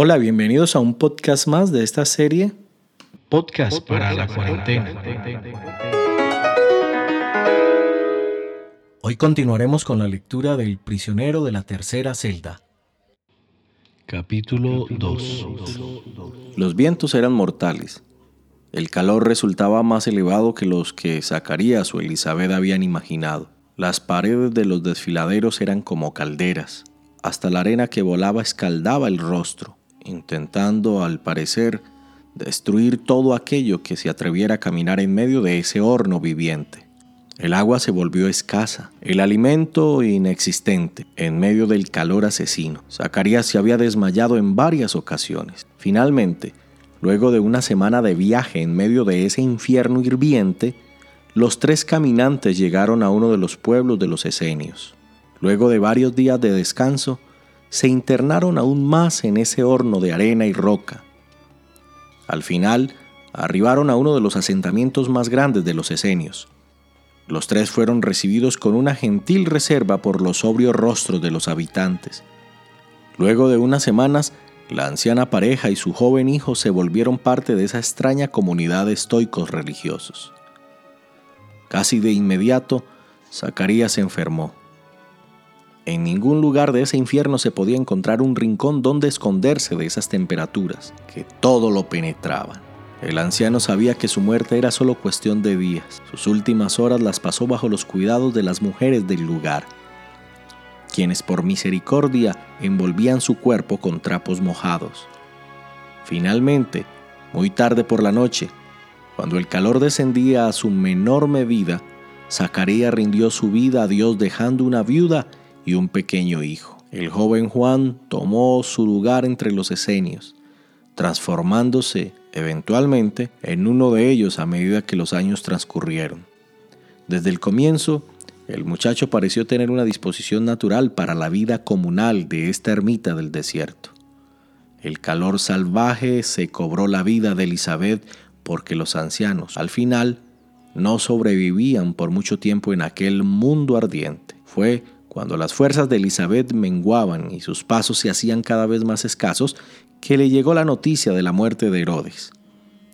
Hola, bienvenidos a un podcast más de esta serie. Podcast para la cuarentena. Hoy continuaremos con la lectura del prisionero de la tercera celda. Capítulo 2 Los vientos eran mortales. El calor resultaba más elevado que los que Zacarías o Elizabeth habían imaginado. Las paredes de los desfiladeros eran como calderas. Hasta la arena que volaba escaldaba el rostro intentando, al parecer, destruir todo aquello que se atreviera a caminar en medio de ese horno viviente. El agua se volvió escasa, el alimento inexistente, en medio del calor asesino. Zacarías se había desmayado en varias ocasiones. Finalmente, luego de una semana de viaje en medio de ese infierno hirviente, los tres caminantes llegaron a uno de los pueblos de los esenios. Luego de varios días de descanso, se internaron aún más en ese horno de arena y roca. Al final, arribaron a uno de los asentamientos más grandes de los esenios. Los tres fueron recibidos con una gentil reserva por los sobrios rostros de los habitantes. Luego de unas semanas, la anciana pareja y su joven hijo se volvieron parte de esa extraña comunidad de estoicos religiosos. Casi de inmediato, Zacarías se enfermó. En ningún lugar de ese infierno se podía encontrar un rincón donde esconderse de esas temperaturas, que todo lo penetraban. El anciano sabía que su muerte era solo cuestión de días. Sus últimas horas las pasó bajo los cuidados de las mujeres del lugar, quienes por misericordia envolvían su cuerpo con trapos mojados. Finalmente, muy tarde por la noche, cuando el calor descendía a su menor medida, Zacarías rindió su vida a Dios dejando una viuda y un pequeño hijo. El joven Juan tomó su lugar entre los esenios, transformándose eventualmente en uno de ellos a medida que los años transcurrieron. Desde el comienzo, el muchacho pareció tener una disposición natural para la vida comunal de esta ermita del desierto. El calor salvaje se cobró la vida de Elizabeth porque los ancianos, al final, no sobrevivían por mucho tiempo en aquel mundo ardiente. Fue cuando las fuerzas de Elizabeth menguaban y sus pasos se hacían cada vez más escasos, que le llegó la noticia de la muerte de Herodes.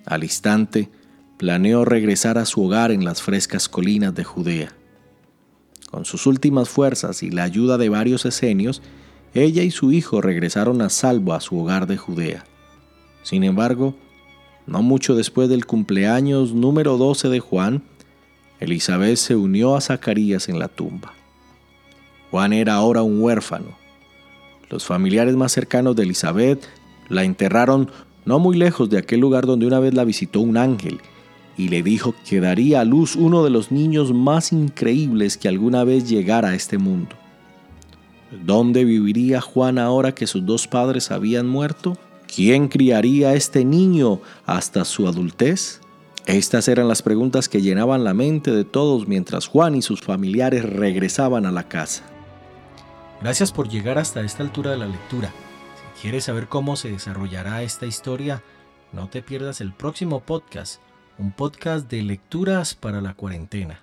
Al instante, planeó regresar a su hogar en las frescas colinas de Judea. Con sus últimas fuerzas y la ayuda de varios esenios, ella y su hijo regresaron a salvo a su hogar de Judea. Sin embargo, no mucho después del cumpleaños número 12 de Juan, Elizabeth se unió a Zacarías en la tumba. Juan era ahora un huérfano. Los familiares más cercanos de Elizabeth la enterraron no muy lejos de aquel lugar donde una vez la visitó un ángel y le dijo que daría a luz uno de los niños más increíbles que alguna vez llegara a este mundo. ¿Dónde viviría Juan ahora que sus dos padres habían muerto? ¿Quién criaría a este niño hasta su adultez? Estas eran las preguntas que llenaban la mente de todos mientras Juan y sus familiares regresaban a la casa. Gracias por llegar hasta esta altura de la lectura. Si quieres saber cómo se desarrollará esta historia, no te pierdas el próximo podcast, un podcast de lecturas para la cuarentena.